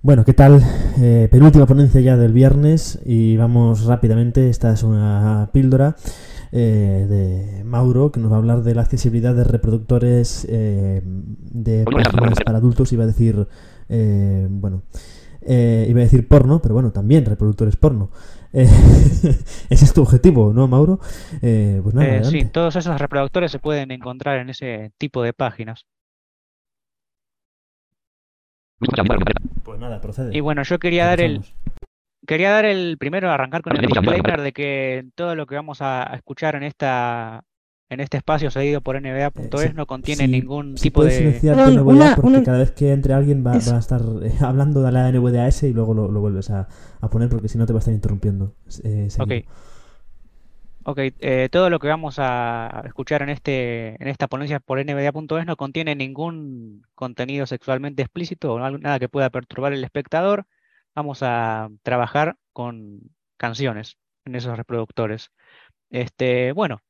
Bueno, ¿qué tal? Eh, penúltima ponencia ya del viernes y vamos rápidamente. Esta es una píldora eh, de Mauro que nos va a hablar de la accesibilidad de reproductores eh, de páginas para adultos. Iba a decir, eh, bueno, eh, iba a decir porno, pero bueno, también reproductores porno. Eh, ese es tu objetivo, ¿no, Mauro? Eh, pues nada, Eh, sí, todos esos reproductores se pueden encontrar en ese tipo de páginas. Pues nada, procede. Y bueno, yo quería dar el, quería dar el primero, arrancar con el disclaimer de que todo lo que vamos a a escuchar en esta, en este espacio cedido por NBA.es Eh, si- no contiene si- ningún si tipo de... Perdón, NVDA una- porque una- cada vez que entre alguien va, va a estar eh, hablando de la NVDAS y luego lo, lo vuelves a, a poner porque si no te va a estar interrumpiendo. eh, seguido. Ok. Ok, eh, todo lo que vamos a escuchar en este, en esta ponencia por NVDA.es no contiene ningún contenido sexualmente explícito o nada que pueda perturbar al espectador. Vamos a trabajar con canciones en esos reproductores. Este, bueno,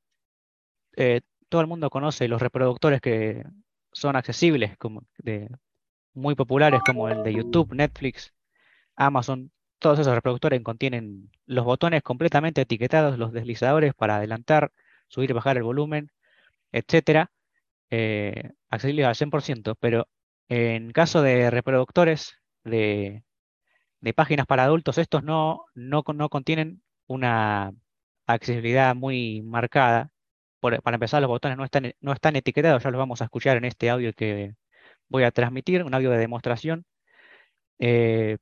eh, todo el mundo conoce los reproductores que son accesibles, como de, muy populares como el de YouTube, Netflix, Amazon. Todos esos reproductores contienen los botones completamente etiquetados, los deslizadores para adelantar, subir y bajar el volumen, etcétera, eh, accesibles al 100%, pero en caso de reproductores de, páginas para adultos, estos no, no, no contienen una accesibilidad muy marcada. Para empezar, los botones no están, no están etiquetados, ya los vamos a escuchar en este audio que voy a transmitir, un audio de demostración. Eh,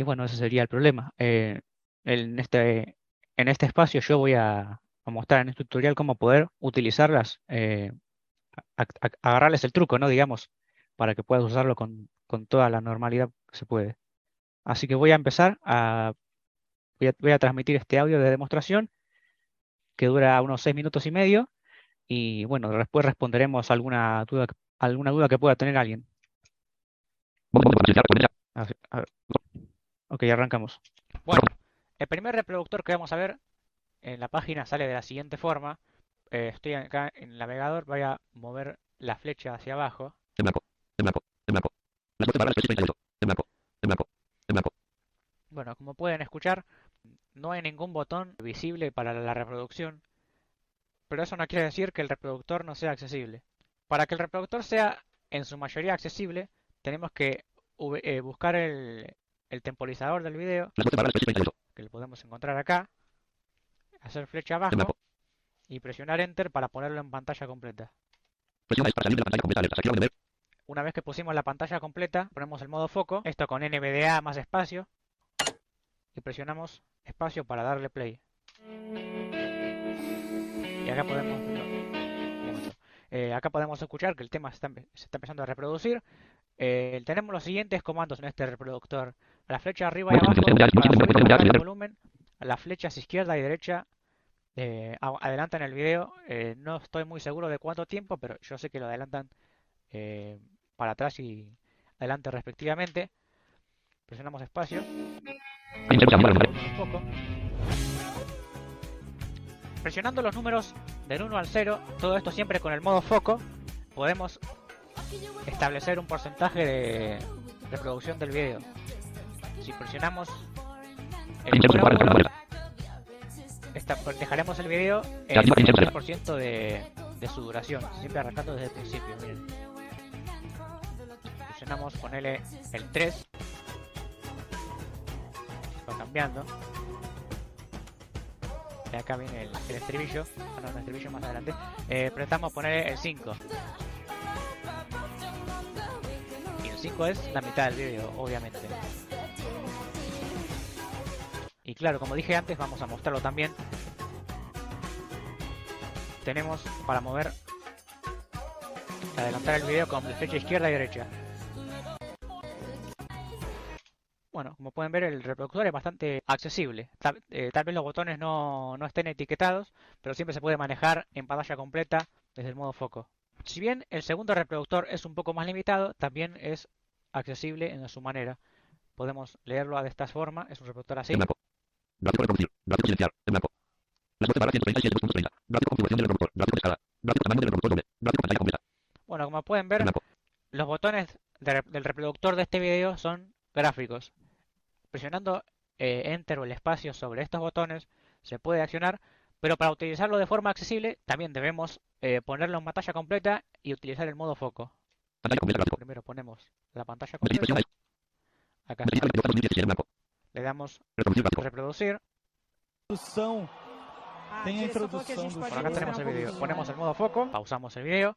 y bueno, ese sería el problema. Eh, en este, en este espacio yo voy a, a mostrar en este tutorial cómo poder utilizarlas, eh, a- a- agarrarles el truco, ¿no? Digamos, para que puedas usarlo con, con toda la normalidad que se puede. Así que voy a empezar a, voy a, voy a transmitir este audio de demostración que dura unos seis minutos y medio. Y bueno, después responderemos alguna duda, alguna duda que pueda tener alguien. A ver, a ver. Ok, arrancamos. Bueno, el primer reproductor que vamos a ver en la página sale de la siguiente forma. Eh, estoy acá en el navegador, voy a mover la flecha hacia abajo. Bueno, como pueden escuchar, no hay ningún botón visible para la reproducción, pero eso no quiere decir que el reproductor no sea accesible. Para que el reproductor sea en su mayoría accesible, tenemos que eh, buscar el, el temporizador del video, que lo podemos encontrar acá, hacer flecha abajo y presionar Enter para ponerlo en pantalla completa. Una vez que pusimos la pantalla completa, ponemos el modo foco, esto con NVDA más espacio, y presionamos espacio para darle play. Y acá podemos. Eh, acá podemos escuchar que el tema se está, empe- se está empezando a reproducir. Eh, tenemos los siguientes comandos en este reproductor. La flecha arriba y abajo para el volumen. Las flechas izquierda y derecha eh, adelantan el video. Eh, no estoy muy seguro de cuánto tiempo, pero yo sé que lo adelantan eh, para atrás y adelante respectivamente. Presionamos espacio. Un poco. Presionando los números del 1 al 0, todo esto siempre con el modo foco, podemos establecer un porcentaje de reproducción del video. Si presionamos el esta- dejaremos el video en el 100% de, de su duración, siempre arrancando desde el principio. Miren. Presionamos, ponele el 3, va cambiando. Y acá viene el, el estribillo. Ah, no, el estribillo más adelante. Eh, apretamos poner el 5. Y el 5 es la mitad del vídeo, obviamente. Y claro, como dije antes, vamos a mostrarlo también. Tenemos para mover, adelantar el video con flecha izquierda y derecha. Bueno, como pueden ver, el reproductor es bastante accesible. Tal, eh, tal vez los botones no, no estén etiquetados, pero siempre se puede manejar en pantalla completa desde el modo foco. Si bien el segundo reproductor es un poco más limitado, también es accesible en su manera. Podemos leerlo de esta forma, es un reproductor así. Gráfico reproducir. Gráfico silenciar. En blanco. Las barra 137.30. Gráfico configuración del reproductor. Gráfico de escala. Gráfico tamaño del reproductor doble. Gráfico pantalla completa. Bueno, como pueden ver, los botones de- del reproductor de este video son gráficos. Presionando eh, Enter o el espacio sobre estos botones se puede accionar, pero para utilizarlo de forma accesible también debemos eh, ponerlo en pantalla completa y utilizar el modo foco. Pantalla completa gráfico. Primero ponemos la pantalla completa. Acá está. 22 2017 en blanco. Le damos Reproducir introdução. Ah, Tem a acá tenemos el video. Ponemos el modo foco, pausamos el video.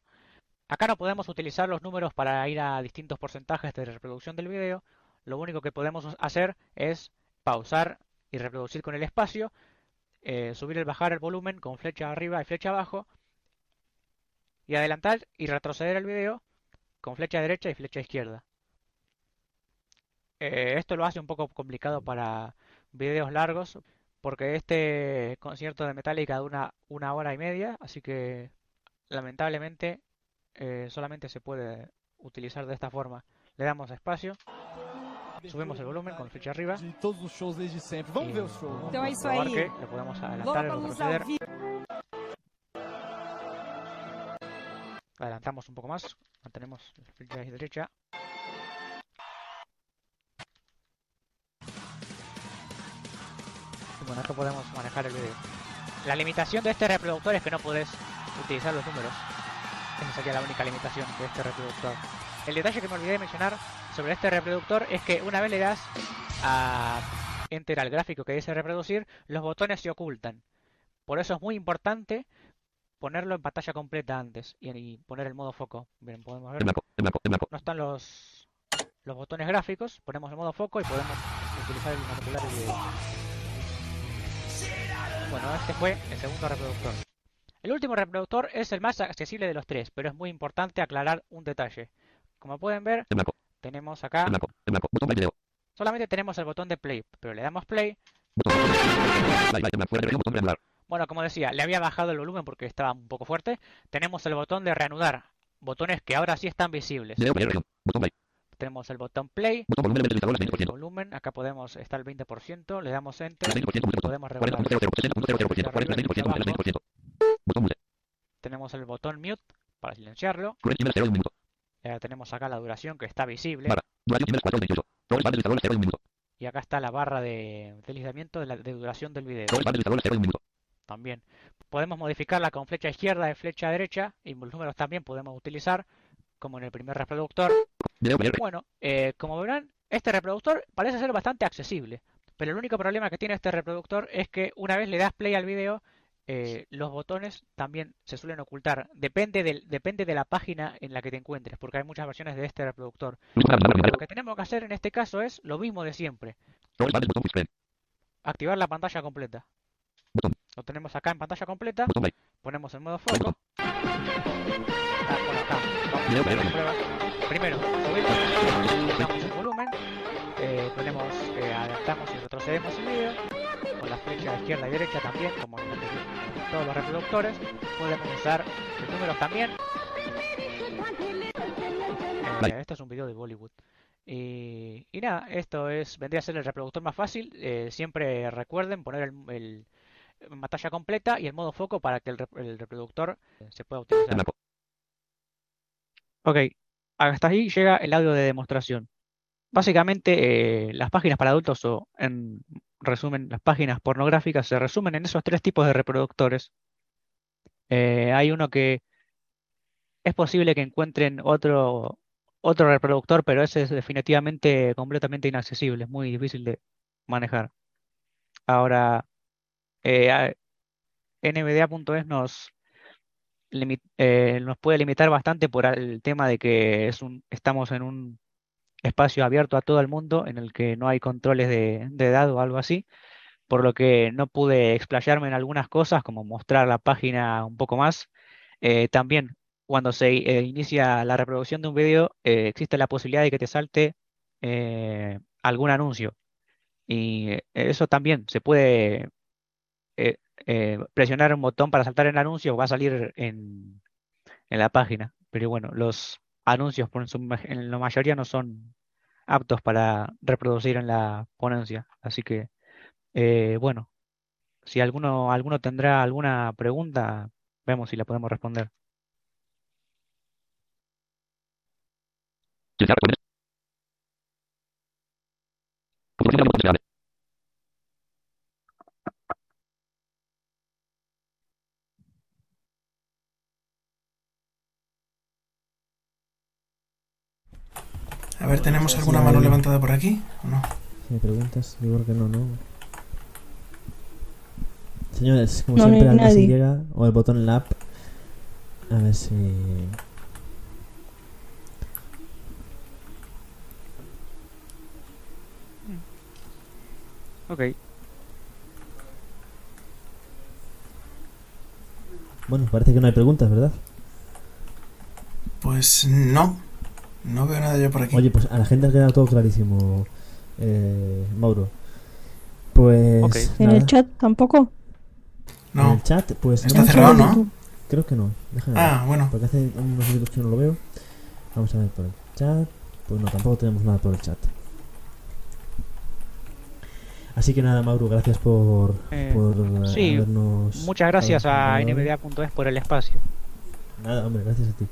Acá no podemos utilizar los números para ir a distintos porcentajes de reproducción del video. Lo único que podemos hacer es pausar y reproducir con el espacio, eh, subir y bajar el volumen con flecha arriba y flecha abajo, y adelantar y retroceder el video con flecha derecha y flecha izquierda. Eh, esto lo hace un poco complicado para videos largos, porque este concierto de Metallica dura una hora y media, así que lamentablemente eh, solamente se puede utilizar de esta forma. Le damos a espacio, subimos el volumen con flecha arriba De todos os shows desde sempre. Vamos ver o show. vamos Então a é isso probar aí. que lo podemos adelantar retroceder. vivo. Adelantamos un poco más, mantenemos la flecha derecha. Y con esto podemos manejar el vídeo. La limitación de este reproductor es que no puedes utilizar los números. Esa sería la única limitación de este reproductor. El detalle que me olvidé de mencionar sobre este reproductor es que una vez le das a Enter al gráfico que dice reproducir, los botones se ocultan. Por eso es muy importante ponerlo en pantalla completa antes y, poner el modo foco. Bien, podemos ver. No están los, los botones gráficos, ponemos el modo foco y podemos utilizar el manipular el video. Bueno, este fue el segundo reproductor. El último reproductor es el más accesible de los tres, pero es muy importante aclarar un detalle. Como pueden ver, En blanco. tenemos acá, En blanco. En blanco. Botón play video. solamente tenemos el botón de play, pero le damos play. Botón. Bueno, como decía, le había bajado el volumen porque estaba un poco fuerte. Tenemos el botón de reanudar, botones que ahora sí están visibles. Botón play. Tenemos el botón play, Botón volumen del al el 20%. volumen, acá podemos, está el 20%, le damos enter Menos 20%. y Botón. podemos regular. 40.00%. 60.00%. 40.20%. Menos 20%. Botón mute. Tenemos el botón mute para silenciarlo. Cruel email 0 de un minuto. Eh, tenemos acá la duración que está visible. Barra. Duración email 4 de 28. Progress bar del listador 0 de un minuto. Y acá está la barra de deslizamiento de la de duración del video. Progress bar del listador 0 de un minuto. También. Podemos modificarla con flecha izquierda y flecha derecha. Y los números también podemos utilizar, como en el primer reproductor. Bueno, eh, como verán, este reproductor parece ser bastante accesible. Pero el único problema que tiene este reproductor es que una vez le das play al video, eh, los botones también se suelen ocultar. Depende del, depende de la página en la que te encuentres, porque hay muchas versiones de este reproductor. Lo que tenemos que hacer en este caso es lo mismo de siempre. Activar la pantalla completa. Lo tenemos acá en pantalla completa. Ponemos el modo foco. Ah, bueno, acá. Vamos a hacer. Primero, subimos, bajamos el volumen. Eh, ponemos, eh, adelantamos y retrocedemos el video. Con la flecha izquierda y derecha también, como en todos los reproductores. Podemos usar los números también. Eh, este es un video de Bollywood. Y, y nada, esto es vendría a ser el reproductor más fácil. Eh, siempre recuerden poner el, el- en pantalla completa y el modo foco para que el, el reproductor se pueda utilizar. Ok, hasta ahí llega el audio de demostración. Básicamente, eh, las páginas para adultos o, en resumen, las páginas pornográficas se resumen en esos tres tipos de reproductores. Eh, hay uno que es posible que encuentren otro, otro reproductor, pero ese es definitivamente completamente inaccesible, es muy difícil de manejar. Ahora, eh, nos, limi- eh, nos puede limitar bastante por el tema de que es un, estamos en un espacio abierto a todo el mundo en el que no hay controles de, de edad o algo así, por lo que no pude explayarme en algunas cosas, como mostrar la página un poco más. Eh, también, cuando se eh, inicia la reproducción de un video, eh, existe la posibilidad de que te salte eh, algún anuncio. Y eh, eso también se puede eh, eh, presionar un botón para saltar el anuncio, va a salir en, en la página. Pero bueno, los anuncios por en, la mayoría no son aptos para reproducir en la ponencia. Así que, eh, bueno, si alguno, alguno tendrá alguna pregunta, vemos si la podemos responder. A ver, ¿tenemos alguna mano levantada por aquí? ¿O no? Si me preguntas, yo creo que no, ¿no? Señores, como No, siempre, hay al si nadie. llega o el botón en la app. A ver si. Ok. Bueno, parece que no hay preguntas, ¿verdad? Pues no. No veo nada yo por aquí. Oye, pues a la gente ha quedado todo clarísimo, eh, Mauro. Pues. En el chat tampoco. En no. el chat, pues. Está no, cerrado, ¿no? Creo que no. Déjame ver. Ah, bueno. Porque hace unos minutos que no lo veo. Vamos a ver por el chat. Pues no, tampoco tenemos nada por el chat. Así que nada, Mauro, gracias por, Eh, por eh, sí, habernos. Muchas gracias a nbda.es por el espacio. Nada, hombre, gracias a ti.